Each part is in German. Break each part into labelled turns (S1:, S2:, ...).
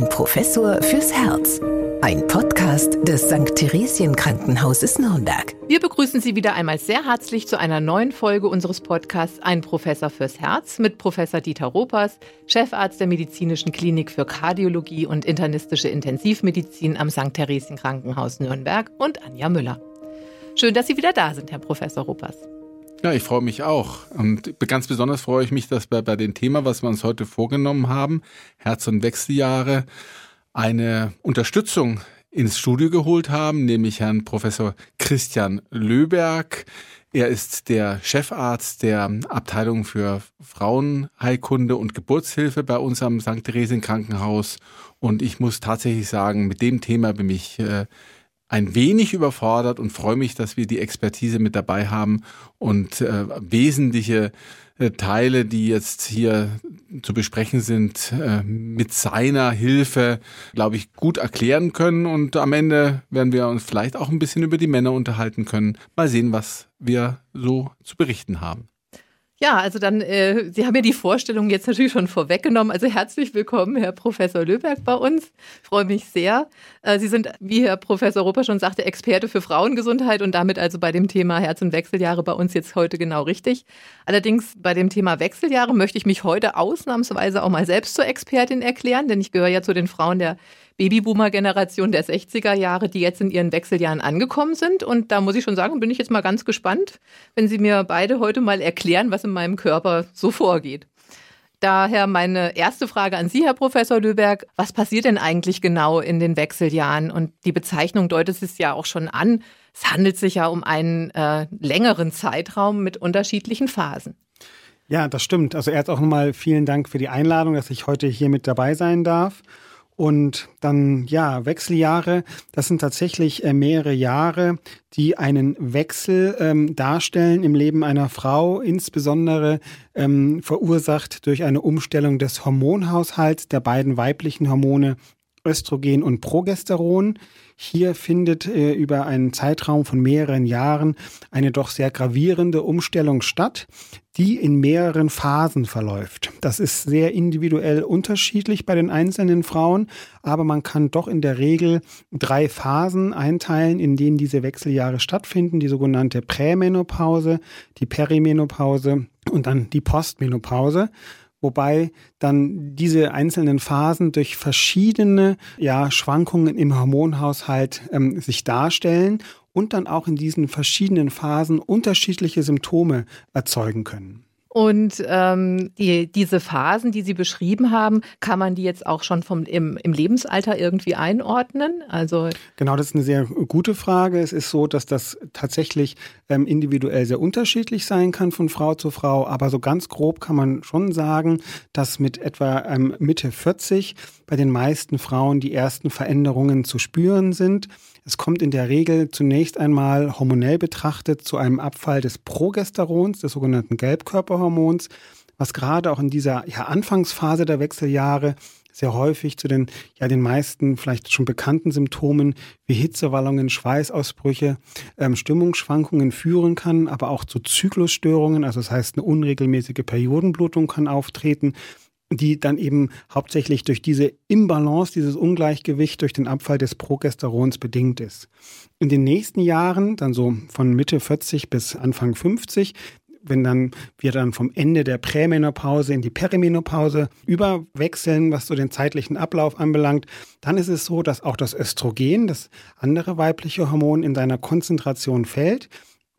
S1: Ein Professor fürs Herz. Ein Podcast des St. Theresien Krankenhauses Nürnberg.
S2: Wir begrüßen Sie wieder einmal sehr herzlich zu einer neuen Folge unseres Podcasts Ein Professor fürs Herz mit Professor Dieter Ropers, Chefarzt der Medizinischen Klinik für Kardiologie und internistische Intensivmedizin am St. Theresien Krankenhaus Nürnberg und Anja Müller. Schön, dass Sie wieder da sind, Herr Professor Ropers.
S3: Ja, ich freue mich auch. Und ganz besonders freue ich mich, dass wir bei dem Thema, was wir uns heute vorgenommen haben, Herz- und Wechseljahre, eine Unterstützung ins Studio geholt haben, nämlich Herrn Professor Christian Löberg. Er ist der Chefarzt der Abteilung für Frauenheilkunde und Geburtshilfe bei uns am St. Theresien Krankenhaus. Und ich muss tatsächlich sagen, mit dem Thema bin ich äh, ein wenig überfordert und freue mich, dass wir die Expertise mit dabei haben und äh, wesentliche äh, Teile, die jetzt hier zu besprechen sind, äh, mit seiner Hilfe, glaube ich, gut erklären können. Und am Ende werden wir uns vielleicht auch ein bisschen über die Männer unterhalten können. Mal sehen, was wir so zu berichten haben.
S2: Ja, also dann, äh, Sie haben ja die Vorstellung jetzt natürlich schon vorweggenommen. Also herzlich willkommen, Herr Professor Löberg bei uns. Ich freue mich sehr. Äh, Sie sind, wie Herr Professor Roper schon sagte, Experte für Frauengesundheit und damit also bei dem Thema Herz- und Wechseljahre bei uns jetzt heute genau richtig. Allerdings bei dem Thema Wechseljahre möchte ich mich heute ausnahmsweise auch mal selbst zur Expertin erklären, denn ich gehöre ja zu den Frauen der Babyboomer-Generation der 60er Jahre, die jetzt in ihren Wechseljahren angekommen sind. Und da muss ich schon sagen, bin ich jetzt mal ganz gespannt, wenn Sie mir beide heute mal erklären, was in meinem Körper so vorgeht. Daher meine erste Frage an Sie, Herr Professor Löberg. Was passiert denn eigentlich genau in den Wechseljahren? Und die Bezeichnung deutet es ja auch schon an. Es handelt sich ja um einen äh, längeren Zeitraum mit unterschiedlichen Phasen.
S4: Ja, das stimmt. Also erst auch nochmal vielen Dank für die Einladung, dass ich heute hier mit dabei sein darf. Und dann, ja, Wechseljahre, das sind tatsächlich äh, mehrere Jahre, die einen Wechsel ähm, darstellen im Leben einer Frau, insbesondere ähm, verursacht durch eine Umstellung des Hormonhaushalts der beiden weiblichen Hormone Östrogen und Progesteron. Hier findet äh, über einen Zeitraum von mehreren Jahren eine doch sehr gravierende Umstellung statt, die in mehreren Phasen verläuft. Das ist sehr individuell unterschiedlich bei den einzelnen Frauen, aber man kann doch in der Regel drei Phasen einteilen, in denen diese Wechseljahre stattfinden. Die sogenannte Prämenopause, die Perimenopause und dann die Postmenopause wobei dann diese einzelnen Phasen durch verschiedene ja, Schwankungen im Hormonhaushalt ähm, sich darstellen und dann auch in diesen verschiedenen Phasen unterschiedliche Symptome erzeugen können.
S2: Und ähm, die, diese Phasen, die Sie beschrieben haben, kann man die jetzt auch schon vom, im, im Lebensalter irgendwie einordnen?
S4: Also genau, das ist eine sehr gute Frage. Es ist so, dass das tatsächlich ähm, individuell sehr unterschiedlich sein kann von Frau zu Frau. Aber so ganz grob kann man schon sagen, dass mit etwa ähm, Mitte 40 bei den meisten Frauen die ersten Veränderungen zu spüren sind. Es kommt in der Regel zunächst einmal hormonell betrachtet zu einem Abfall des Progesterons, des sogenannten Gelbkörperhormons, was gerade auch in dieser ja, Anfangsphase der Wechseljahre sehr häufig zu den, ja, den meisten vielleicht schon bekannten Symptomen wie Hitzewallungen, Schweißausbrüche, ähm, Stimmungsschwankungen führen kann, aber auch zu Zyklusstörungen, also das heißt eine unregelmäßige Periodenblutung kann auftreten, die dann eben hauptsächlich durch diese Imbalance, dieses Ungleichgewicht durch den Abfall des Progesterons bedingt ist. In den nächsten Jahren, dann so von Mitte 40 bis Anfang 50, wenn dann wir dann vom Ende der Prämenopause in die Perimenopause überwechseln, was so den zeitlichen Ablauf anbelangt, dann ist es so, dass auch das Östrogen, das andere weibliche Hormon, in seiner Konzentration fällt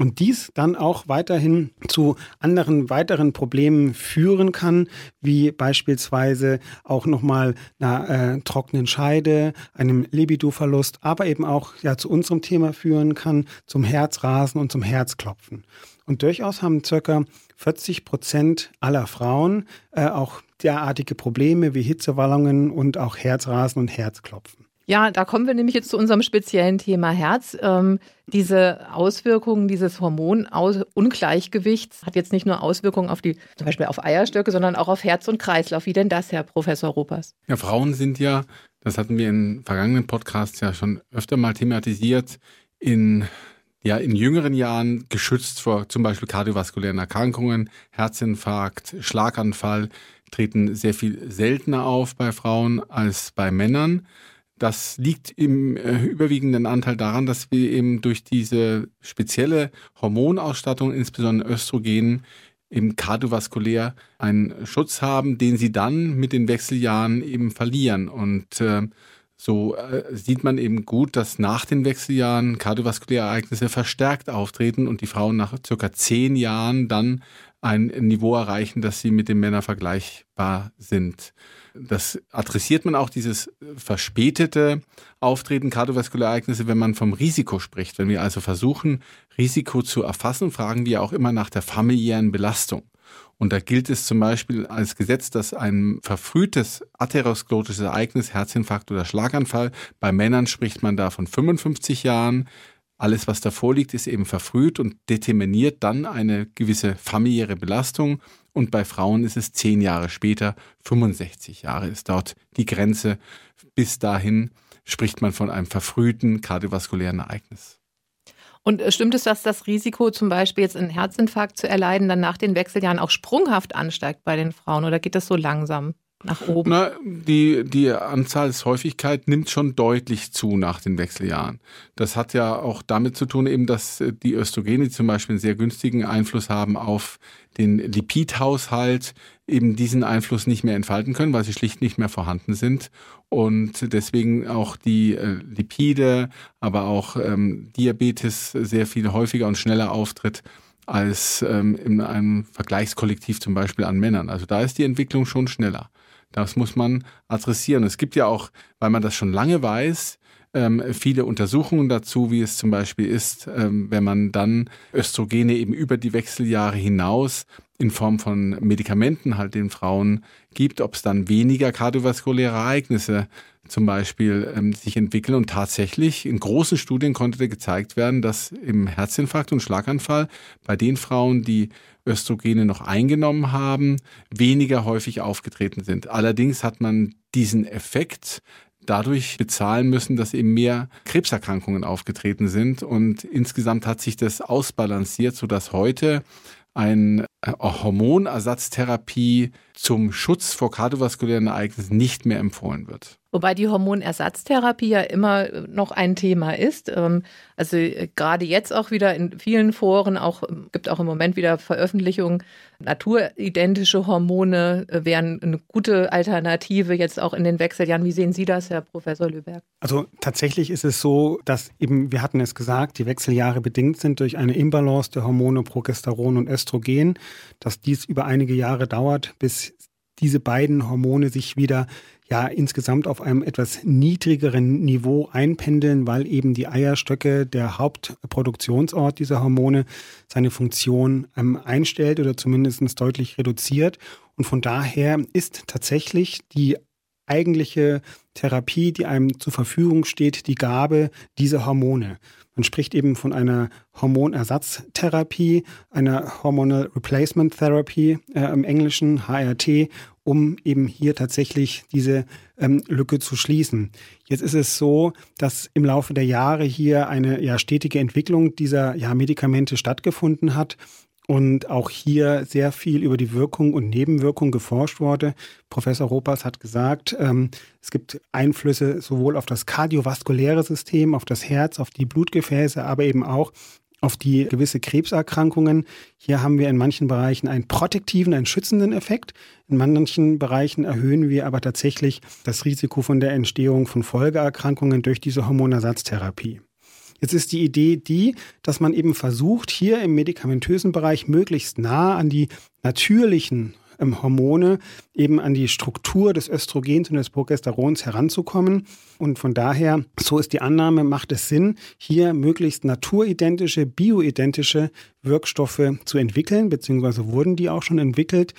S4: und dies dann auch weiterhin zu anderen weiteren Problemen führen kann, wie beispielsweise auch nochmal einer äh, trockenen Scheide, einem Libidoverlust, aber eben auch ja zu unserem Thema führen kann, zum Herzrasen und zum Herzklopfen. Und durchaus haben circa 40 Prozent aller Frauen äh, auch derartige Probleme wie Hitzewallungen und auch Herzrasen und Herzklopfen.
S2: Ja, da kommen wir nämlich jetzt zu unserem speziellen Thema Herz. Ähm, diese Auswirkungen dieses Hormonungleichgewichts hat jetzt nicht nur Auswirkungen auf die, zum Beispiel auf Eierstöcke, sondern auch auf Herz und Kreislauf. Wie denn das, Herr Professor Ruppers?
S3: Ja, Frauen sind ja, das hatten wir in vergangenen Podcasts ja schon öfter mal thematisiert, in ja in jüngeren Jahren geschützt vor zum Beispiel kardiovaskulären Erkrankungen, Herzinfarkt, Schlaganfall, treten sehr viel seltener auf bei Frauen als bei Männern. Das liegt im äh, überwiegenden Anteil daran, dass wir eben durch diese spezielle Hormonausstattung, insbesondere Östrogen, eben kardiovaskulär einen Schutz haben, den sie dann mit den Wechseljahren eben verlieren. Und äh, so äh, sieht man eben gut, dass nach den Wechseljahren kardiovaskuläre Ereignisse verstärkt auftreten und die Frauen nach circa zehn Jahren dann ein Niveau erreichen, dass sie mit den Männern vergleichbar sind. Das adressiert man auch, dieses verspätete Auftreten kardiovaskulärer Ereignisse, wenn man vom Risiko spricht. Wenn wir also versuchen, Risiko zu erfassen, fragen wir auch immer nach der familiären Belastung. Und da gilt es zum Beispiel als Gesetz, dass ein verfrühtes atherosklerotisches Ereignis, Herzinfarkt oder Schlaganfall, bei Männern spricht man da von 55 Jahren, alles, was davor liegt, ist eben verfrüht und determiniert dann eine gewisse familiäre Belastung. Und bei Frauen ist es zehn Jahre später, 65 Jahre ist dort die Grenze. Bis dahin spricht man von einem verfrühten kardiovaskulären Ereignis.
S2: Und äh, stimmt es, dass das Risiko, zum Beispiel jetzt einen Herzinfarkt zu erleiden, dann nach den Wechseljahren auch sprunghaft ansteigt bei den Frauen oder geht das so langsam? Nach oben?
S3: Na, die, die Anzahlshäufigkeit nimmt schon deutlich zu nach den Wechseljahren. Das hat ja auch damit zu tun, eben, dass äh, die Östrogene zum Beispiel einen sehr günstigen Einfluss haben auf den Lipidhaushalt, eben diesen Einfluss nicht mehr entfalten können, weil sie schlicht nicht mehr vorhanden sind. Und deswegen auch die äh, Lipide, aber auch ähm, Diabetes sehr viel häufiger und schneller auftritt als ähm, in einem Vergleichskollektiv zum Beispiel an Männern. Also da ist die Entwicklung schon schneller. Das muss man adressieren. Es gibt ja auch, weil man das schon lange weiß, ähm, viele Untersuchungen dazu, wie es zum Beispiel ist, ähm, wenn man dann Östrogene eben über die Wechseljahre hinaus in Form von Medikamenten halt den Frauen gibt, ob es dann weniger kardiovaskuläre Ereignisse zum Beispiel ähm, sich entwickeln. Und tatsächlich in großen Studien konnte gezeigt werden, dass im Herzinfarkt und Schlaganfall bei den Frauen, die Östrogene noch eingenommen haben, weniger häufig aufgetreten sind. Allerdings hat man diesen Effekt dadurch bezahlen müssen, dass eben mehr Krebserkrankungen aufgetreten sind. Und insgesamt hat sich das ausbalanciert, sodass heute eine äh, Hormonersatztherapie zum Schutz vor kardiovaskulären Ereignissen nicht mehr empfohlen wird.
S2: Wobei die Hormonersatztherapie ja immer noch ein Thema ist. Ähm, also äh, gerade jetzt auch wieder in vielen Foren, auch ähm, gibt auch im Moment wieder Veröffentlichungen, naturidentische Hormone äh, wären eine gute Alternative jetzt auch in den Wechseljahren. Wie sehen Sie das, Herr Professor Lüberg?
S4: Also tatsächlich ist es so, dass eben, wir hatten es gesagt, die Wechseljahre bedingt sind durch eine Imbalance der Hormone Progesteron und Östrogen, dass dies über einige Jahre dauert, bis diese beiden Hormone sich wieder ja insgesamt auf einem etwas niedrigeren Niveau einpendeln, weil eben die Eierstöcke, der Hauptproduktionsort dieser Hormone, seine Funktion ähm, einstellt oder zumindest deutlich reduziert. Und von daher ist tatsächlich die eigentliche Therapie, die einem zur Verfügung steht, die Gabe dieser Hormone. Man spricht eben von einer Hormonersatztherapie, einer Hormonal Replacement Therapy äh, im Englischen, HRT, um eben hier tatsächlich diese ähm, Lücke zu schließen. Jetzt ist es so, dass im Laufe der Jahre hier eine ja, stetige Entwicklung dieser ja, Medikamente stattgefunden hat und auch hier sehr viel über die Wirkung und Nebenwirkung geforscht wurde. Professor Ropas hat gesagt, ähm, es gibt Einflüsse sowohl auf das kardiovaskuläre System, auf das Herz, auf die Blutgefäße, aber eben auch auf die gewisse Krebserkrankungen. Hier haben wir in manchen Bereichen einen protektiven, einen schützenden Effekt. In manchen Bereichen erhöhen wir aber tatsächlich das Risiko von der Entstehung von Folgeerkrankungen durch diese Hormonersatztherapie. Jetzt ist die Idee die, dass man eben versucht, hier im medikamentösen Bereich möglichst nah an die natürlichen ähm, Hormone eben an die Struktur des Östrogens und des Progesterons heranzukommen. Und von daher, so ist die Annahme, macht es Sinn, hier möglichst naturidentische, bioidentische Wirkstoffe zu entwickeln, beziehungsweise wurden die auch schon entwickelt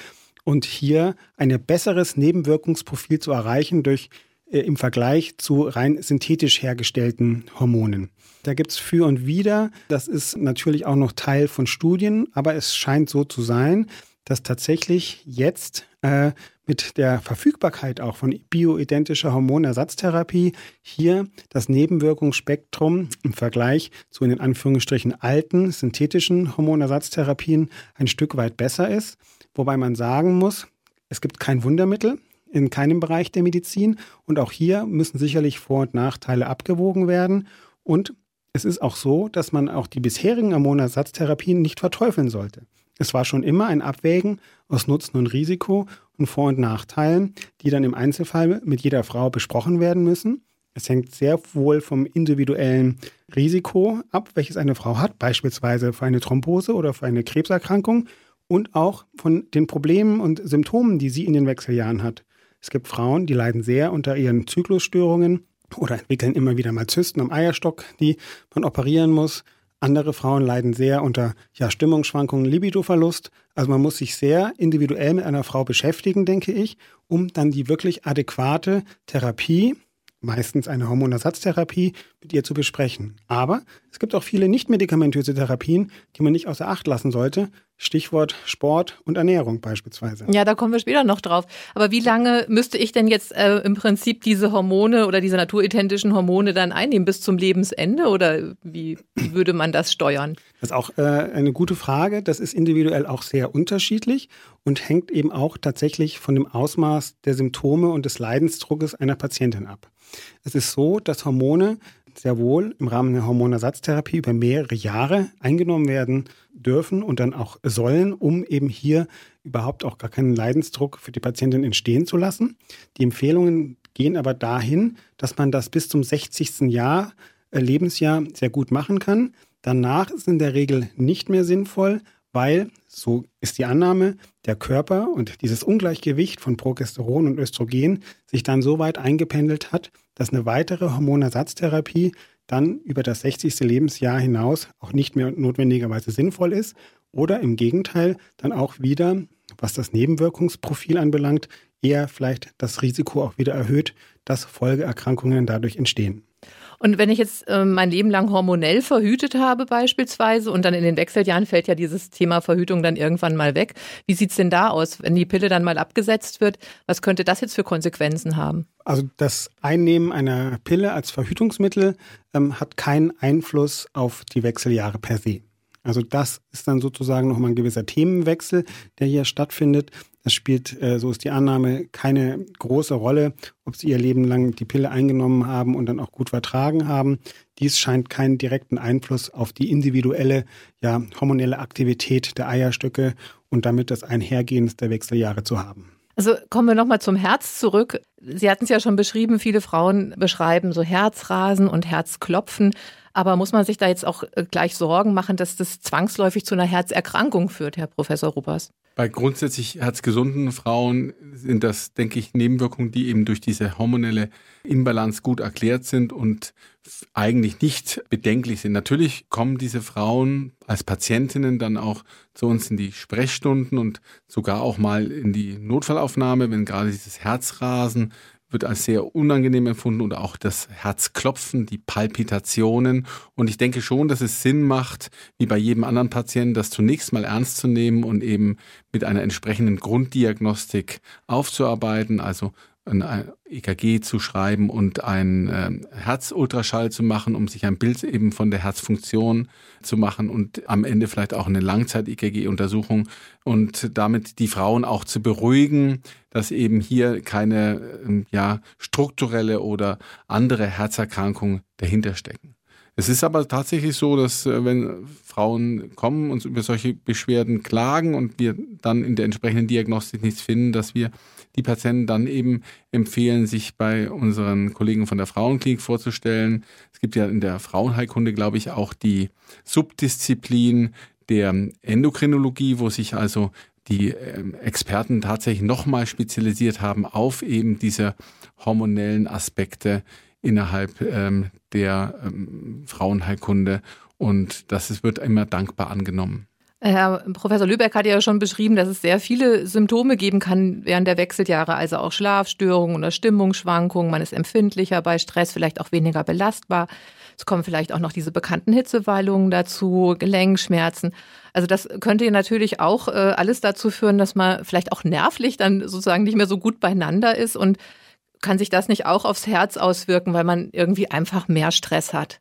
S4: und hier ein besseres Nebenwirkungsprofil zu erreichen durch äh, im Vergleich zu rein synthetisch hergestellten Hormonen. Da gibt es für und wider. Das ist natürlich auch noch Teil von Studien, aber es scheint so zu sein, dass tatsächlich jetzt äh, mit der Verfügbarkeit auch von bioidentischer Hormonersatztherapie hier das Nebenwirkungsspektrum im Vergleich zu in den Anführungsstrichen alten synthetischen Hormonersatztherapien ein Stück weit besser ist. Wobei man sagen muss, Es gibt kein Wundermittel in keinem Bereich der Medizin und auch hier müssen sicherlich Vor- und Nachteile abgewogen werden und es ist auch so, dass man auch die bisherigen Hormonersatztherapien nicht verteufeln sollte. Es war schon immer ein Abwägen aus Nutzen und Risiko und Vor- und Nachteilen, die dann im Einzelfall mit jeder Frau besprochen werden müssen. Es hängt sehr wohl vom individuellen Risiko ab, welches eine Frau hat, beispielsweise für eine Thrombose oder für eine Krebserkrankung und auch von den Problemen und Symptomen, die sie in den Wechseljahren hat. Es gibt Frauen, die leiden sehr unter ihren Zyklusstörungen oder entwickeln immer wieder mal Zysten am Eierstock, die man operieren muss. Andere Frauen leiden sehr unter ja, Stimmungsschwankungen, Libidoverlust. Also man muss sich sehr individuell mit einer Frau beschäftigen, denke ich, um dann die wirklich adäquate Therapie meistens eine Hormonersatztherapie, mit ihr zu besprechen. Aber es gibt auch viele nicht-medikamentöse Therapien, die man nicht außer Acht lassen sollte. Stichwort Sport und Ernährung beispielsweise.
S2: Ja, da kommen wir später noch drauf. Aber wie lange müsste ich denn jetzt äh, im Prinzip diese Hormone oder diese naturidentischen Hormone dann einnehmen? Bis zum Lebensende? Oder wie, würde man das steuern?
S4: Das ist auch äh, eine gute Frage. Das ist individuell auch sehr unterschiedlich und hängt eben auch tatsächlich von dem Ausmaß der Symptome und des Leidensdruckes einer Patientin ab. Es ist so, dass Hormone sehr wohl im Rahmen der Hormonersatztherapie über mehrere Jahre eingenommen werden dürfen und dann auch sollen, um eben hier überhaupt auch gar keinen Leidensdruck für die Patientin entstehen zu lassen. Die Empfehlungen gehen aber dahin, dass man das bis zum 60. Jahr, äh, Lebensjahr sehr gut machen kann. Danach ist in der Regel nicht mehr sinnvoll, weil, so ist die Annahme, der Körper und dieses Ungleichgewicht von Progesteron und Östrogen sich dann so weit eingependelt hat, dass eine weitere Hormonersatztherapie dann über das 60. Lebensjahr hinaus auch nicht mehr notwendigerweise sinnvoll ist oder im Gegenteil dann auch wieder, was das Nebenwirkungsprofil anbelangt, eher vielleicht das Risiko auch wieder erhöht, dass Folgeerkrankungen dadurch entstehen.
S2: Und wenn ich jetzt äh, mein Leben lang hormonell verhütet habe beispielsweise und dann in den Wechseljahren fällt ja dieses Thema Verhütung dann irgendwann mal weg, wie sieht es denn da aus, wenn die Pille dann mal abgesetzt wird? Was könnte das jetzt für Konsequenzen haben?
S4: Also das Einnehmen einer Pille als Verhütungsmittel ähm, hat keinen Einfluss auf die Wechseljahre per se. Also das ist dann sozusagen nochmal ein gewisser Themenwechsel, der hier stattfindet. Das spielt, äh, so ist die Annahme, keine große Rolle, ob sie ihr Leben lang die Pille eingenommen haben und dann auch gut vertragen haben. Dies scheint keinen direkten Einfluss auf die individuelle, ja, hormonelle Aktivität der Eierstöcke und damit das Einhergehen der Wechseljahre zu haben.
S2: Also kommen wir nochmal zum Herz zurück. Sie hatten es ja schon beschrieben, viele Frauen beschreiben so Herzrasen und Herzklopfen. Aber muss man sich da jetzt auch äh, gleich Sorgen machen, dass das zwangsläufig zu einer Herzerkrankung führt, Herr Professor Ruppers?
S3: Bei grundsätzlich herzgesunden Frauen sind das, denke ich, Nebenwirkungen, die eben durch diese hormonelle Imbalance gut erklärt sind und eigentlich nicht bedenklich sind. Natürlich kommen diese Frauen als Patientinnen dann auch zu uns in die Sprechstunden und sogar auch mal in die Notfallaufnahme, wenn gerade dieses Herzrasen wird als sehr unangenehm empfunden und auch das Herzklopfen, die Palpitationen. Und ich denke schon, dass es Sinn macht, wie bei jedem anderen Patienten, das zunächst mal ernst zu nehmen und eben mit einer entsprechenden Grunddiagnostik aufzuarbeiten, also ein EKG zu schreiben und einen äh, Herzultraschall zu machen, um sich ein Bild eben von der Herzfunktion zu machen und am Ende vielleicht auch eine Langzeit-EKG-Untersuchung und damit die Frauen auch zu beruhigen, dass eben hier keine äh, ja, strukturelle oder andere Herzerkrankung dahinter stecken. Es ist aber tatsächlich so, dass äh, wenn Frauen kommen und über solche Beschwerden klagen und wir dann in der entsprechenden Diagnostik nichts finden, dass wir die Patienten dann eben empfehlen, sich bei unseren Kollegen von der Frauenklinik vorzustellen. Es gibt ja in der Frauenheilkunde, glaube ich, auch die Subdisziplin der Endokrinologie, wo sich also die ähm, Experten tatsächlich nochmal spezialisiert haben auf eben diese hormonellen Aspekte innerhalb ähm, der ähm, Frauenheilkunde und das wird immer dankbar angenommen.
S2: Herr Professor Lübeck hat ja schon beschrieben, dass es sehr viele Symptome geben kann während der Wechseljahre, also auch Schlafstörungen oder Stimmungsschwankungen. Man ist empfindlicher bei Stress, vielleicht auch weniger belastbar. Es kommen vielleicht auch noch diese bekannten Hitzewallungen dazu, Gelenkschmerzen. Also das könnte natürlich auch äh, alles dazu führen, dass man vielleicht auch nervlich dann sozusagen nicht mehr so gut beieinander ist und kann sich das nicht auch aufs Herz auswirken, weil man irgendwie einfach mehr Stress hat?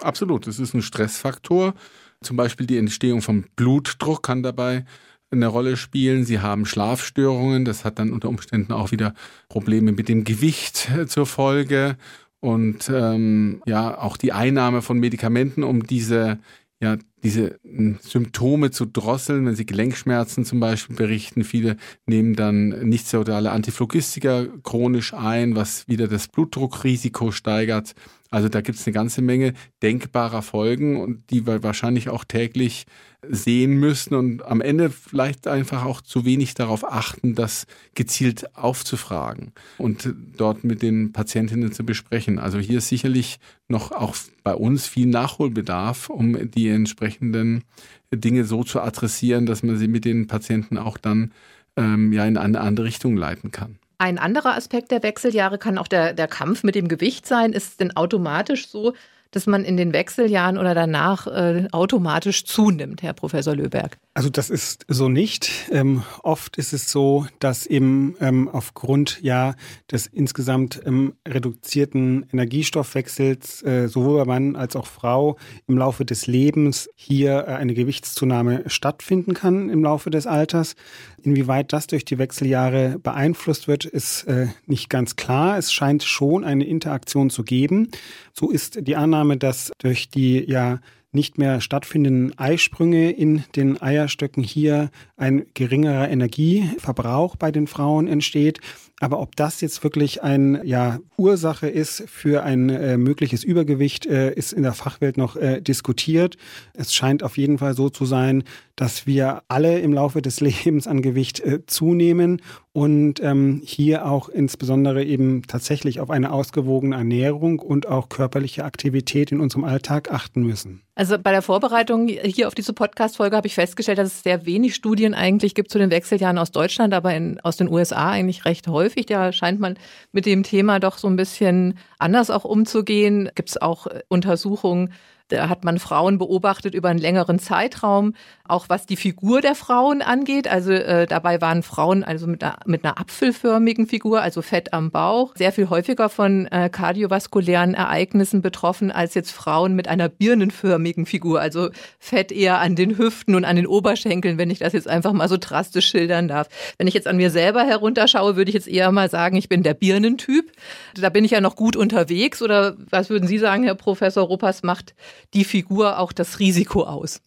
S3: Absolut, das ist ein Stressfaktor. Zum Beispiel die Entstehung von Blutdruck kann dabei eine Rolle spielen. Sie haben Schlafstörungen. Das hat dann unter Umständen auch wieder Probleme mit dem Gewicht äh, zur Folge. Und ähm, ja, auch die Einnahme von Medikamenten, um diese ja, diese hm, Symptome zu drosseln, wenn sie Gelenkschmerzen zum Beispiel berichten. Viele nehmen dann nichtsteroidale Antiphlogistika chronisch ein, was wieder das Blutdruckrisiko steigert. Also da gibt es eine ganze Menge denkbarer Folgen die wir wahrscheinlich auch täglich sehen müssen und am Ende vielleicht einfach auch zu wenig darauf achten, das gezielt aufzufragen und dort mit den Patientinnen zu besprechen. Also hier ist sicherlich noch auch bei uns viel Nachholbedarf, um die entsprechenden Dinge so zu adressieren, dass man sie mit den Patienten auch dann ähm, ja in eine andere Richtung leiten kann.
S2: Ein anderer Aspekt der Wechseljahre kann auch der, der Kampf mit dem Gewicht sein. Ist es denn automatisch so, dass man in den Wechseljahren oder danach äh, automatisch zunimmt, Herr Professor Löberg?
S4: Also das ist so nicht. Ähm, oft ist es so, dass eben ähm, aufgrund ja des insgesamt ähm, reduzierten Energiestoffwechsels äh, sowohl bei Mann als auch Frau im Laufe des Lebens hier äh, eine Gewichtszunahme stattfinden kann im Laufe des Alters. Inwieweit das durch die Wechseljahre beeinflusst wird, ist äh, nicht ganz klar. Es scheint schon eine Interaktion zu geben. So ist die Annahme, dass durch die ja nicht mehr stattfindenden Eisprünge in den Eierstöcken hier ein geringerer Energieverbrauch bei den Frauen entsteht. Aber ob das jetzt wirklich eine ja, Ursache ist für ein äh, mögliches Übergewicht, äh, ist in der Fachwelt noch äh, diskutiert. Es scheint auf jeden Fall so zu sein, dass wir alle im Laufe des Lebens an Gewicht äh, zunehmen und ähm, hier auch insbesondere eben tatsächlich auf eine ausgewogene Ernährung und auch körperliche Aktivität in unserem Alltag achten müssen.
S2: Also bei der Vorbereitung hier auf diese Podcast-Folge habe ich festgestellt, dass es sehr wenig Studien eigentlich gibt zu den Wechseljahren aus Deutschland, aber in, aus den USA eigentlich recht häufig. Da scheint man mit dem Thema doch so ein bisschen anders auch umzugehen. Gibt es auch äh, Untersuchungen da hat man Frauen beobachtet über einen längeren Zeitraum, auch was die Figur der Frauen angeht. Also äh, dabei waren Frauen also mit einer, mit einer apfelförmigen Figur, also Fett am Bauch, sehr viel häufiger von äh, kardiovaskulären Ereignissen betroffen als jetzt Frauen mit einer birnenförmigen Figur, also Fett eher an den Hüften und an den Oberschenkeln, wenn ich das jetzt einfach mal so drastisch schildern darf. Wenn ich jetzt an mir selber herunterschaue, würde ich jetzt eher mal sagen, ich bin der Birnentyp. Da bin ich ja noch gut unterwegs. Oder was würden Sie sagen, Herr Professor Ruppers, macht die Figur auch das Risiko aus?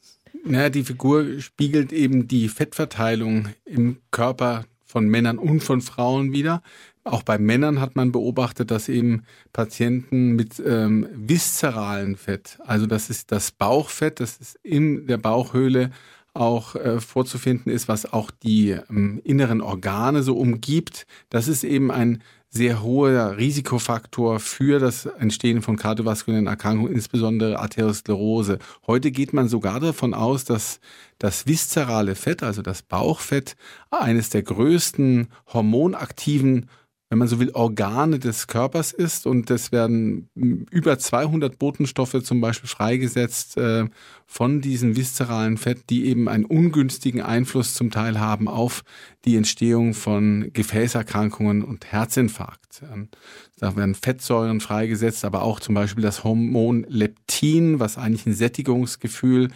S3: Naja, die Figur spiegelt eben die Fettverteilung im Körper von Männern und von Frauen wieder. Auch bei Männern hat man beobachtet, dass eben Patienten mit ähm, viszeralen Fett, also das ist das Bauchfett, das ist in der Bauchhöhle auch äh, vorzufinden ist, was auch die ähm, inneren Organe so umgibt. Das ist eben ein sehr hoher Risikofaktor für das Entstehen von kardiovaskulären Erkrankungen, insbesondere Arteriosklerose. Heute geht man sogar davon aus, dass das viszerale Fett, also das Bauchfett, eines der größten hormonaktiven wenn man so will, Organe des Körpers ist und es werden über 200 Botenstoffe zum Beispiel freigesetzt äh, von diesem viszeralen Fett, die eben einen ungünstigen Einfluss zum Teil haben auf die Entstehung von Gefäßerkrankungen und Herzinfarkt. Ähm, da werden Fettsäuren freigesetzt, aber auch zum Beispiel das Hormon Leptin, was eigentlich ein Sättigungsgefühl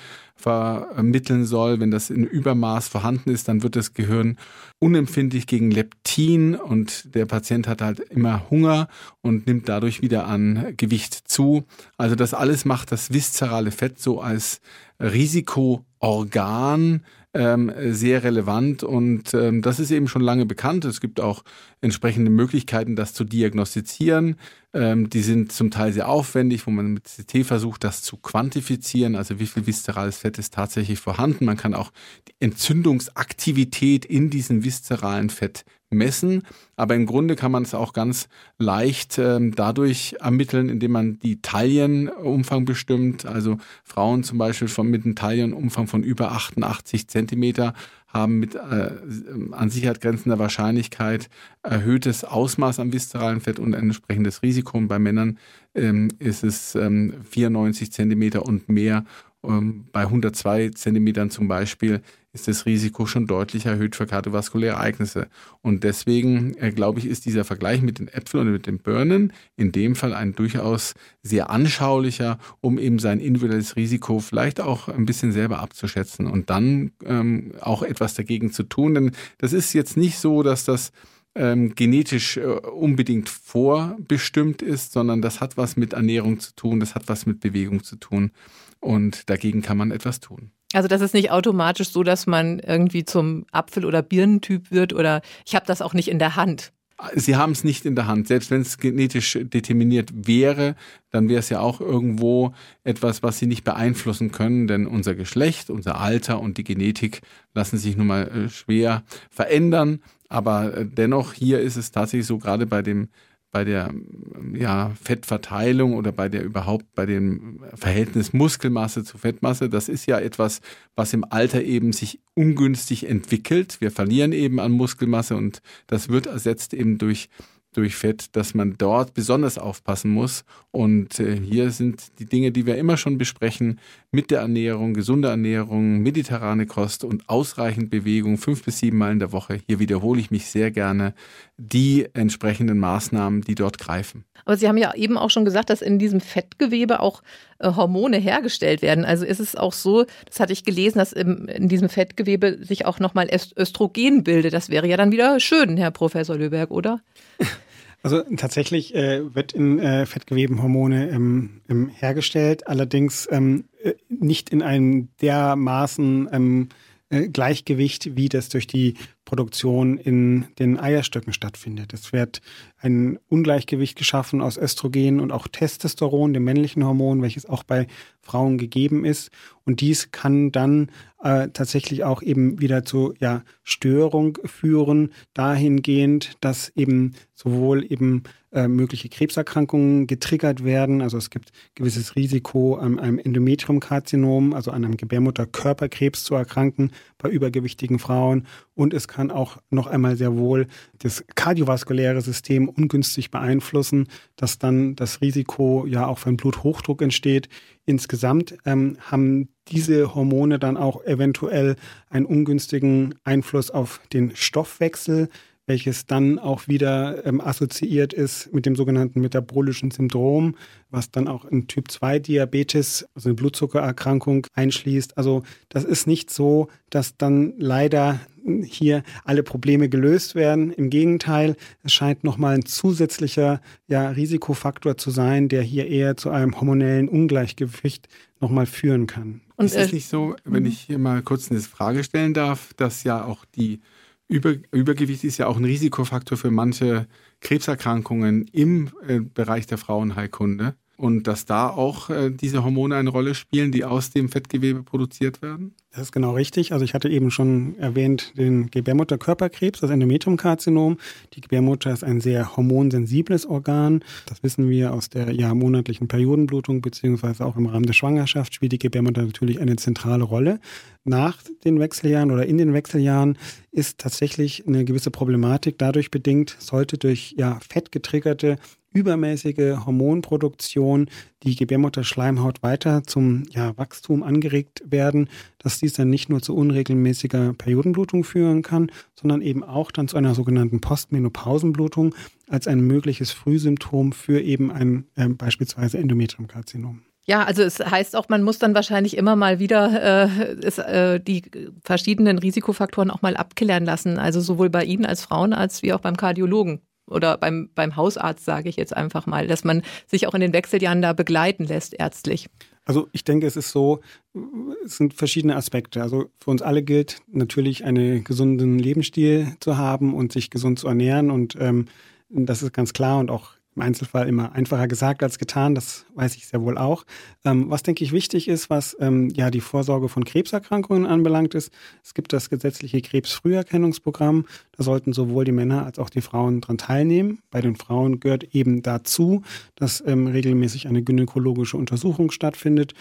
S3: vermitteln soll. Wenn das in Übermaß vorhanden ist, dann wird das Gehirn unempfindlich gegen Leptin und der Patient hat halt immer Hunger und nimmt dadurch wieder an Gewicht zu. Also das alles macht das viszerale Fett so als Risikoorgan ähm, sehr relevant und ähm, das ist eben schon lange bekannt. Es gibt auch entsprechende Möglichkeiten, das zu diagnostizieren. Ähm, die sind zum Teil sehr aufwendig, wo man mit CT versucht, das zu quantifizieren, also wie viel viszerales Fett ist tatsächlich vorhanden. Man kann auch die Entzündungsaktivität in diesem viszeralen Fett messen. Aber im Grunde kann man es auch ganz leicht ähm, dadurch ermitteln, indem man die Taillenumfang bestimmt. Also Frauen zum Beispiel von, mit einem Taillenumfang von über 88 Zentimeter haben mit äh, an Sicherheit grenzender Wahrscheinlichkeit erhöhtes Ausmaß am viszeralen Fett und ein entsprechendes Risiko. Und bei Männern ähm, ist es ähm, 94 Zentimeter und mehr. Ähm, bei 102 Zentimetern zum Beispiel ist das Risiko schon deutlich erhöht für kardiovaskuläre Ereignisse. Und deswegen, äh, glaube ich, ist dieser Vergleich mit den Äpfeln und mit den Birnen in dem Fall ein durchaus sehr anschaulicher, um eben sein individuelles Risiko vielleicht auch ein bisschen selber abzuschätzen und dann ähm, auch etwas dagegen zu tun. Denn das ist jetzt nicht so, dass das ähm, genetisch äh, unbedingt vorbestimmt ist, sondern das hat was mit Ernährung zu tun, das hat was mit Bewegung zu tun und dagegen kann man etwas tun.
S2: Also das ist nicht automatisch so, dass man irgendwie zum Apfel- oder Birnentyp wird oder ich habe das auch nicht in der Hand.
S3: Sie haben es nicht in der Hand. Selbst wenn es genetisch determiniert wäre, dann wäre es ja auch irgendwo etwas, was Sie nicht beeinflussen können, denn unser Geschlecht, unser Alter und die Genetik lassen sich nun mal äh, schwer verändern. Aber äh, dennoch, hier ist es tatsächlich so, gerade bei dem bei der ja, Fettverteilung oder bei der überhaupt bei dem Verhältnis Muskelmasse zu Fettmasse, das ist ja etwas, was im Alter eben sich ungünstig entwickelt. Wir verlieren eben an Muskelmasse und das wird ersetzt eben durch durch Fett, dass man dort besonders aufpassen muss. Und äh, hier sind die Dinge, die wir immer schon besprechen, mit der Ernährung, gesunde Ernährung, mediterrane Kost und ausreichend Bewegung, fünf bis sieben Mal in der Woche. Hier wiederhole ich mich sehr gerne die entsprechenden Maßnahmen, die dort greifen.
S2: Aber Sie haben ja eben auch schon gesagt, dass in diesem Fettgewebe auch Hormone hergestellt werden. Also ist es auch so, das hatte ich gelesen, dass im, in diesem Fettgewebe sich auch nochmal Östrogen bildet. Das wäre ja dann wieder schön, Herr Professor Löberg, oder?
S4: Also tatsächlich äh, wird in äh, Fettgeweben Hormone ähm, ähm, hergestellt, allerdings ähm, äh, nicht in einem dermaßen ähm, äh, Gleichgewicht, wie das durch die Produktion in den Eierstöcken stattfindet. Es wird ein Ungleichgewicht geschaffen aus Östrogen und auch Testosteron, dem männlichen Hormon, welches auch bei Frauen gegeben ist. Und dies kann dann äh, tatsächlich auch eben wieder zu ja, Störung führen, dahingehend, dass eben sowohl eben äh, mögliche Krebserkrankungen getriggert werden. Also es gibt gewisses Risiko, an einem Endometriumkarzinom, also an einem Gebärmutterkörperkrebs zu erkranken bei übergewichtigen Frauen. Und es kann auch noch einmal sehr wohl das kardiovaskuläre System ungünstig beeinflussen, dass dann das Risiko ja auch für einen Bluthochdruck entsteht. Insgesamt ähm, haben diese Hormone dann auch eventuell einen ungünstigen Einfluss auf den Stoffwechsel, welches dann auch wieder ähm, assoziiert ist mit dem sogenannten metabolischen Syndrom, was dann auch in Typ 2 Diabetes, also eine Blutzuckererkrankung einschließt. Also das ist nicht so, dass dann leider hier alle Probleme gelöst werden. Im Gegenteil, es scheint nochmal ein zusätzlicher ja, Risikofaktor zu sein, der hier eher zu einem hormonellen Ungleichgewicht nochmal führen kann.
S3: Und ist es nicht so, wenn ich hier mal kurz eine Frage stellen darf, dass ja auch die über, Übergewicht ist ja auch ein Risikofaktor für manche Krebserkrankungen im äh, Bereich der Frauenheilkunde und dass da auch äh, diese Hormone eine Rolle spielen, die aus dem Fettgewebe produziert werden?
S4: Das ist genau richtig. Also ich hatte eben schon erwähnt den Gebärmutterkörperkrebs, das Endometriumkarzinom. Die Gebärmutter ist ein sehr hormonsensibles Organ. Das wissen wir aus der ja monatlichen Periodenblutung beziehungsweise auch im Rahmen der Schwangerschaft spielt die Gebärmutter natürlich eine zentrale Rolle. Nach den Wechseljahren oder in den Wechseljahren ist tatsächlich eine gewisse Problematik dadurch bedingt, sollte durch ja fettgetriggerte übermäßige Hormonproduktion die Gebärmutterschleimhaut weiter zum ja, Wachstum angeregt werden, dass dies dann nicht nur zu unregelmäßiger Periodenblutung führen kann, sondern eben auch dann zu einer sogenannten Postmenopausenblutung als ein mögliches Frühsymptom für eben ein äh, beispielsweise Endometriumkarzinom.
S2: Ja, also es heißt auch, man muss dann wahrscheinlich immer mal wieder äh, es, äh, die verschiedenen Risikofaktoren auch mal abklären lassen. Also sowohl bei Ihnen als Frauen als wie auch beim Kardiologen oder beim, beim Hausarzt, sage ich jetzt einfach mal, dass man sich auch in den Wechseljahren da begleiten lässt, ärztlich.
S4: Also ich denke, es ist so, es sind verschiedene Aspekte. Also für uns alle gilt natürlich einen gesunden Lebensstil zu haben und sich gesund zu ernähren und ähm, das ist ganz klar und auch im Einzelfall immer einfacher gesagt als getan, das weiß ich sehr wohl auch. Ähm, was denke ich wichtig ist, was ähm, ja die Vorsorge von Krebserkrankungen anbelangt ist, es gibt das gesetzliche Krebsfrüherkennungsprogramm, da sollten sowohl die Männer als auch die Frauen dran teilnehmen. Bei den Frauen gehört eben dazu, dass ähm, regelmäßig eine gynäkologische Untersuchung stattfindet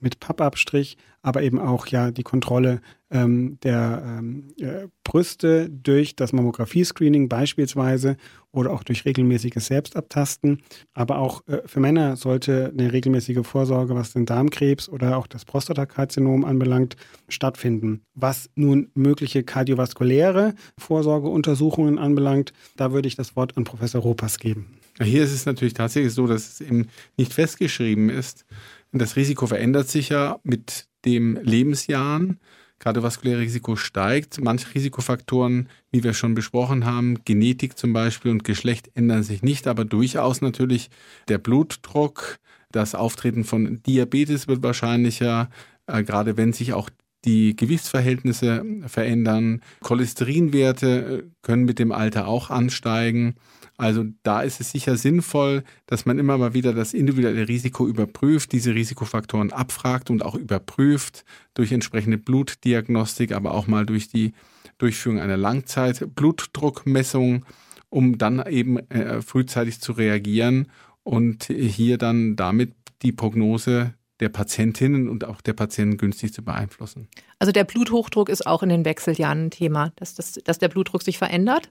S4: mit Pappabstrich, aber eben auch ja die Kontrolle ähm, der ähm, äh, Brüste durch das Mammographie-Screening beispielsweise oder auch durch regelmäßiges Selbstabtasten. Aber auch äh, für Männer sollte eine regelmäßige Vorsorge, was den Darmkrebs oder auch das Prostatakarzinom anbelangt, stattfinden. Was nun mögliche kardiovaskuläre Vorsorgeuntersuchungen anbelangt, da würde ich das Wort an Professor Ropas geben.
S3: Hier ist es natürlich tatsächlich so, dass es eben nicht festgeschrieben ist. Das Risiko verändert sich ja mit dem Lebensjahren kardiovaskuläre Risiko steigt. Manche Risikofaktoren, wie wir schon besprochen haben, Genetik zum Beispiel und Geschlecht ändern sich nicht, aber durchaus natürlich der Blutdruck, das Auftreten von Diabetes wird wahrscheinlicher, äh, gerade wenn sich auch die Gewichtsverhältnisse verändern. Cholesterinwerte äh, können mit dem Alter auch ansteigen. Also da ist es sicher sinnvoll, dass man immer mal wieder das individuelle Risiko überprüft, diese Risikofaktoren abfragt und auch überprüft durch entsprechende Blutdiagnostik, aber auch mal durch die Durchführung einer Langzeitblutdruckmessung, um dann eben äh, frühzeitig zu reagieren und hier dann damit die Prognose der Patientinnen und auch der Patienten günstig zu beeinflussen.
S2: Also der Bluthochdruck ist auch in den Wechseljahren ein Thema, dass, das, dass der Blutdruck sich verändert?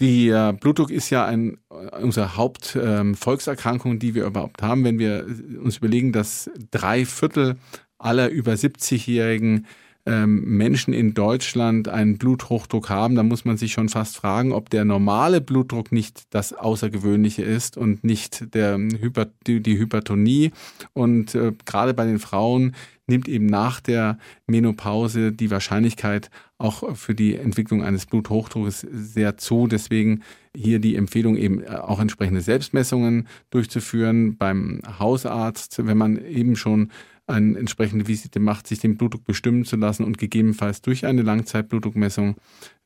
S3: Die äh, Blutdruck ist ja ein, unsere Hauptvolkserkrankung, ähm, die wir überhaupt haben. Wenn wir uns überlegen, dass drei Viertel aller über 70-Jährigen ähm, Menschen in Deutschland einen Bluthochdruck haben, dann muss man sich schon fast fragen, ob der normale Blutdruck nicht das Außergewöhnliche ist und nicht der die Hypertonie. Und äh, gerade bei den Frauen nimmt eben nach der Menopause die Wahrscheinlichkeit auch für die Entwicklung eines Bluthochdrucks sehr zu. Deswegen hier die Empfehlung eben auch entsprechende Selbstmessungen durchzuführen beim Hausarzt, wenn man eben schon eine entsprechende Visite macht, sich den Blutdruck bestimmen zu lassen und gegebenenfalls durch eine Langzeitblutdruckmessung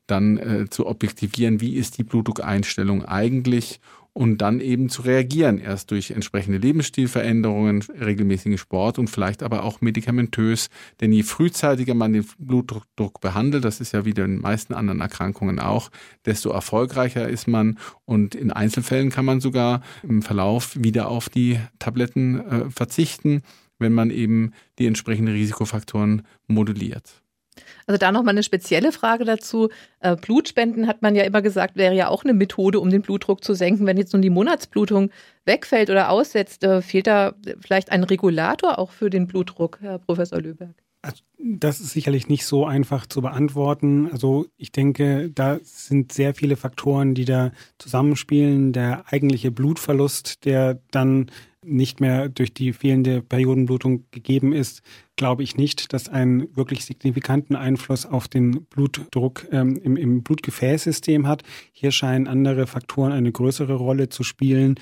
S3: dann äh, zu objektivieren, wie ist die Blutdruckeinstellung eigentlich und dann eben zu reagieren, erst durch entsprechende Lebensstilveränderungen, regelmäßigen Sport und vielleicht aber auch medikamentös. Denn je frühzeitiger man den Blutdruck behandelt, das ist ja wie den meisten anderen Erkrankungen auch, desto erfolgreicher ist man und in Einzelfällen kann man sogar im Verlauf wieder auf die Tabletten äh, verzichten wenn man eben die entsprechenden Risikofaktoren modelliert.
S2: Also da nochmal eine spezielle Frage dazu. Äh, Blutspenden hat man ja immer gesagt, wäre ja auch eine Methode, um den Blutdruck zu senken. Wenn jetzt nun die Monatsblutung wegfällt oder aussetzt, äh, fehlt da vielleicht ein Regulator auch für den Blutdruck, Herr Professor Löberg?
S4: Also das ist sicherlich nicht so einfach zu beantworten. Also ich denke, da sind sehr viele Faktoren, die da zusammenspielen. Der eigentliche Blutverlust, der dann nicht mehr durch die fehlende Periodenblutung gegeben ist, glaube ich nicht, dass einen wirklich signifikanten Einfluss auf den Blutdruck ähm, im, im Blutgefäßsystem hat. Hier scheinen andere Faktoren eine größere Rolle zu spielen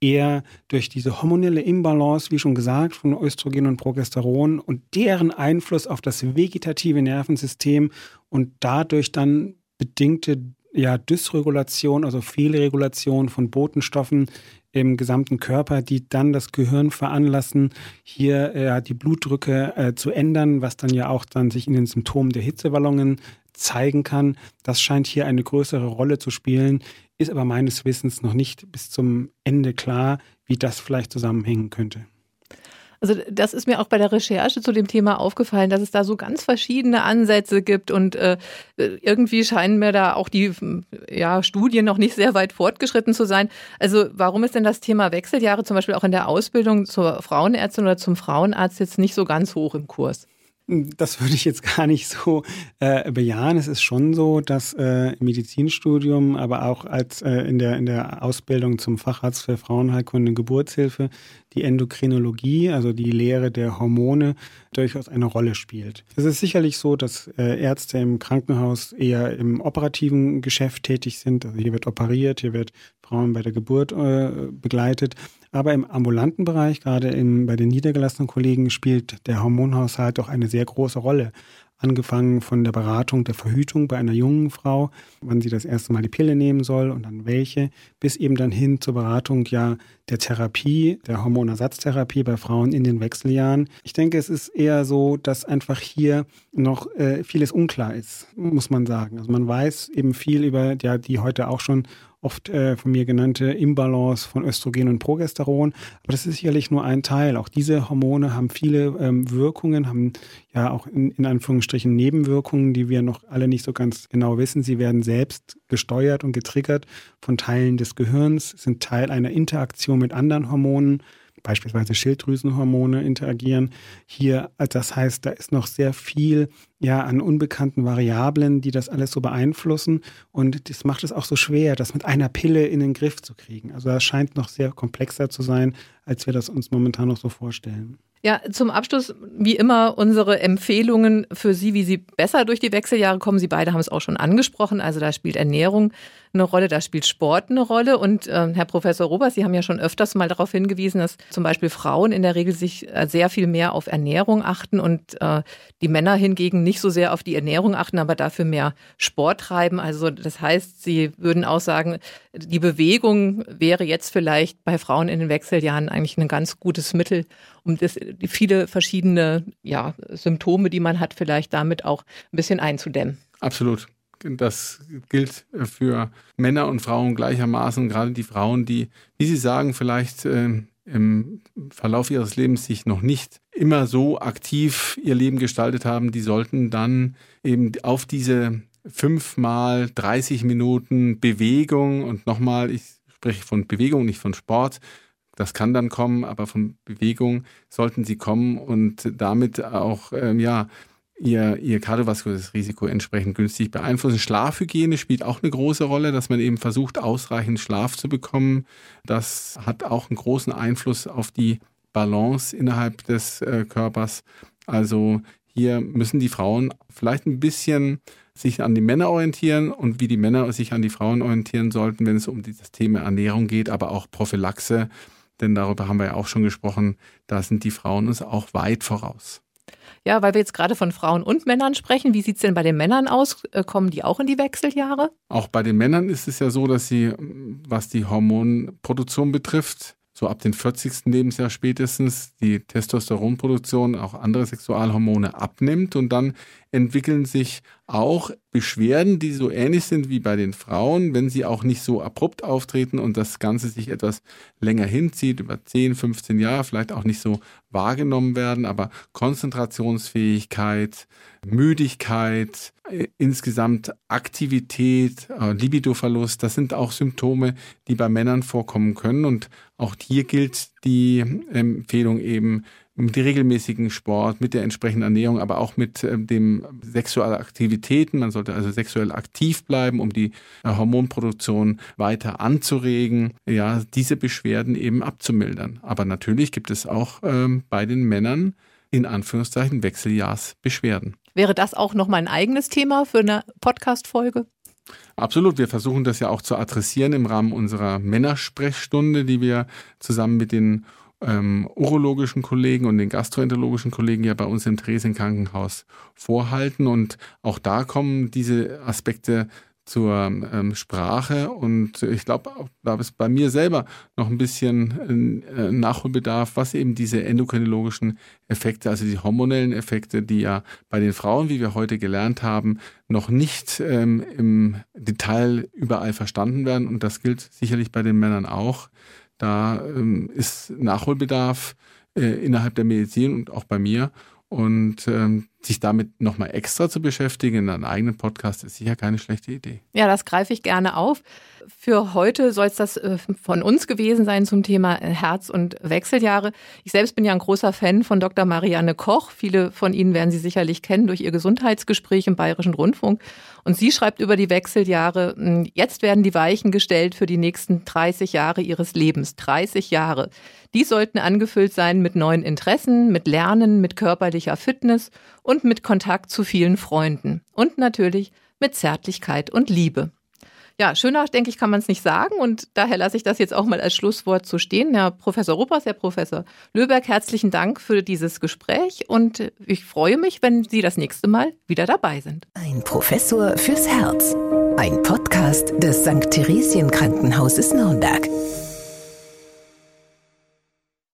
S4: eher durch diese hormonelle Imbalance, wie schon gesagt, von Östrogen und Progesteron und deren Einfluss auf das vegetative Nervensystem und dadurch dann bedingte ja, Dysregulation, also Fehlregulation von Botenstoffen im gesamten Körper, die dann das Gehirn veranlassen, hier äh, die Blutdrücke äh, zu ändern, was dann ja auch dann sich in den Symptomen der Hitzewallungen zeigen kann. Das scheint hier eine größere Rolle zu spielen, ist aber meines Wissens noch nicht bis zum Ende klar, wie das vielleicht zusammenhängen könnte.
S2: Also das ist mir auch bei der Recherche zu dem Thema aufgefallen, dass es da so ganz verschiedene Ansätze gibt und äh, irgendwie scheinen mir da auch die ja, Studien noch nicht sehr weit fortgeschritten zu sein. Also warum ist denn das Thema Wechseljahre zum Beispiel auch in der Ausbildung zur Frauenärztin oder zum Frauenarzt jetzt nicht so ganz hoch im Kurs?
S4: Das würde ich jetzt gar nicht so äh, bejahen. Es ist schon so, dass äh, im Medizinstudium, aber auch als äh, in, der, in der Ausbildung zum Facharzt für Frauenheilkunde und Geburtshilfe die Endokrinologie, also die Lehre der Hormone, durchaus eine Rolle spielt. Es ist sicherlich so, dass äh, Ärzte im Krankenhaus eher im operativen Geschäft tätig sind. Also hier wird operiert, hier wird Frauen bei der Geburt äh, begleitet. Aber im ambulanten Bereich, gerade in, bei den niedergelassenen Kollegen, spielt der Hormonhaushalt doch eine sehr große Rolle. Angefangen von der Beratung der Verhütung bei einer jungen Frau, wann sie das erste Mal die Pille nehmen soll und dann welche, bis eben dann hin zur Beratung ja der Therapie, der Hormonersatztherapie bei Frauen in den Wechseljahren. Ich denke, es ist eher so, dass einfach hier noch äh, vieles unklar ist, muss man sagen. Also man weiß eben viel über ja, die heute auch schon oft äh, von mir genannte Imbalance von Östrogen und Progesteron. Aber das ist sicherlich nur ein Teil. Auch diese Hormone haben viele ähm, Wirkungen, haben ja auch in, in Anführungsstrichen Nebenwirkungen, die wir noch alle nicht so ganz genau wissen. Sie werden selbst gesteuert und getriggert von Teilen des Gehirns, sind Teil einer Interaktion mit anderen Hormonen beispielsweise Schilddrüsenhormone interagieren. Hier, das heißt, da ist noch sehr viel ja an unbekannten Variablen, die das alles so beeinflussen. Und das macht es auch so schwer, das mit einer Pille in den Griff zu kriegen. Also das scheint noch sehr komplexer zu sein, als wir das uns momentan noch so vorstellen.
S2: Ja, zum Abschluss, wie immer, unsere Empfehlungen für Sie, wie Sie besser durch die Wechseljahre kommen. Sie beide haben es auch schon angesprochen. Also da spielt Ernährung eine Rolle, da spielt Sport eine Rolle. Und äh, Herr Professor Robers, Sie haben ja schon öfters mal darauf hingewiesen, dass zum Beispiel Frauen in der Regel sich äh, sehr viel mehr auf Ernährung achten und äh, die Männer hingegen nicht so sehr auf die Ernährung achten, aber dafür mehr Sport treiben. Also das heißt, Sie würden auch sagen, die Bewegung wäre jetzt vielleicht bei Frauen in den Wechseljahren eigentlich ein ganz gutes Mittel, um das, viele verschiedene ja, Symptome, die man hat, vielleicht damit auch ein bisschen einzudämmen.
S3: Absolut. Das gilt für Männer und Frauen gleichermaßen, gerade die Frauen, die, wie Sie sagen, vielleicht äh, im Verlauf ihres Lebens sich noch nicht immer so aktiv ihr Leben gestaltet haben, die sollten dann eben auf diese fünfmal 30 Minuten Bewegung und nochmal, ich spreche von Bewegung, nicht von Sport, das kann dann kommen, aber von Bewegung sollten sie kommen und damit auch ähm, ja ihr, ihr kardiovaskuläres Risiko entsprechend günstig beeinflussen. Schlafhygiene spielt auch eine große Rolle, dass man eben versucht, ausreichend Schlaf zu bekommen. Das hat auch einen großen Einfluss auf die Balance innerhalb des äh, Körpers. Also hier müssen die Frauen vielleicht ein bisschen sich an die Männer orientieren und wie die Männer sich an die Frauen orientieren sollten, wenn es um das Thema Ernährung geht, aber auch Prophylaxe. Denn darüber haben wir ja auch schon gesprochen, da sind die Frauen uns auch weit voraus.
S2: Ja, weil wir jetzt gerade von Frauen und Männern sprechen. Wie sieht es denn bei den Männern aus? Äh, kommen die auch in die Wechseljahre?
S3: Auch bei den Männern ist es ja so, dass sie, was die Hormonproduktion betrifft, so ab dem 40. Lebensjahr spätestens die Testosteronproduktion, auch andere Sexualhormone abnimmt und dann entwickeln sich auch Beschwerden, die so ähnlich sind wie bei den Frauen, wenn sie auch nicht so abrupt auftreten und das Ganze sich etwas länger hinzieht, über 10, 15 Jahre, vielleicht auch nicht so wahrgenommen werden, aber Konzentrationsfähigkeit, Müdigkeit, äh, insgesamt Aktivität, äh, Libidoverlust, das sind auch Symptome, die bei Männern vorkommen können. Und auch hier gilt die Empfehlung eben, mit dem regelmäßigen Sport, mit der entsprechenden Ernährung, aber auch mit äh, dem sexuellen Aktivitäten. Man sollte also sexuell aktiv bleiben, um die äh, Hormonproduktion weiter anzuregen, ja, diese Beschwerden eben abzumildern. Aber natürlich gibt es auch ähm, bei den Männern in Anführungszeichen Wechseljahrsbeschwerden.
S2: Wäre das auch noch mal ein eigenes Thema für eine Podcast-Folge?
S3: Absolut. Wir versuchen das ja auch zu adressieren im Rahmen unserer Männersprechstunde, die wir zusammen mit den ähm, urologischen Kollegen und den gastroenterologischen Kollegen ja bei uns im Dresden Krankenhaus vorhalten. Und auch da kommen diese Aspekte zur ähm, Sprache. Und ich glaube, da ist bei mir selber noch ein bisschen äh, Nachholbedarf, was eben diese endokrinologischen Effekte, also die hormonellen Effekte, die ja bei den Frauen, wie wir heute gelernt haben, noch nicht ähm, im Detail überall verstanden werden. Und das gilt sicherlich bei den Männern auch. Da ähm, ist Nachholbedarf äh, innerhalb der Medizin und auch bei mir. Und ähm, sich damit nochmal extra zu beschäftigen in einem eigenen Podcast ist sicher keine schlechte Idee.
S2: Ja, das greife ich gerne auf. Für heute soll es das äh, von uns gewesen sein zum Thema äh, Herz- und Wechseljahre. Ich selbst bin ja ein großer Fan von Dr. Marianne Koch. Viele von Ihnen werden sie sicherlich kennen durch ihr Gesundheitsgespräch im Bayerischen Rundfunk. Und sie schreibt über die Wechseljahre, hm, jetzt werden die Weichen gestellt für die nächsten 30 Jahre ihres Lebens. 30 Jahre. Die sollten angefüllt sein mit neuen Interessen, mit Lernen, mit körperlicher Fitness und mit Kontakt zu vielen Freunden. Und natürlich mit Zärtlichkeit und Liebe. Ja, schöner, denke ich, kann man es nicht sagen. Und daher lasse ich das jetzt auch mal als Schlusswort so stehen. Herr Professor Ruppers, Herr Professor Löberg, herzlichen Dank für dieses Gespräch. Und ich freue mich, wenn Sie das nächste Mal wieder dabei sind.
S1: Ein Professor fürs Herz. Ein Podcast des St. Theresien Krankenhauses Nürnberg.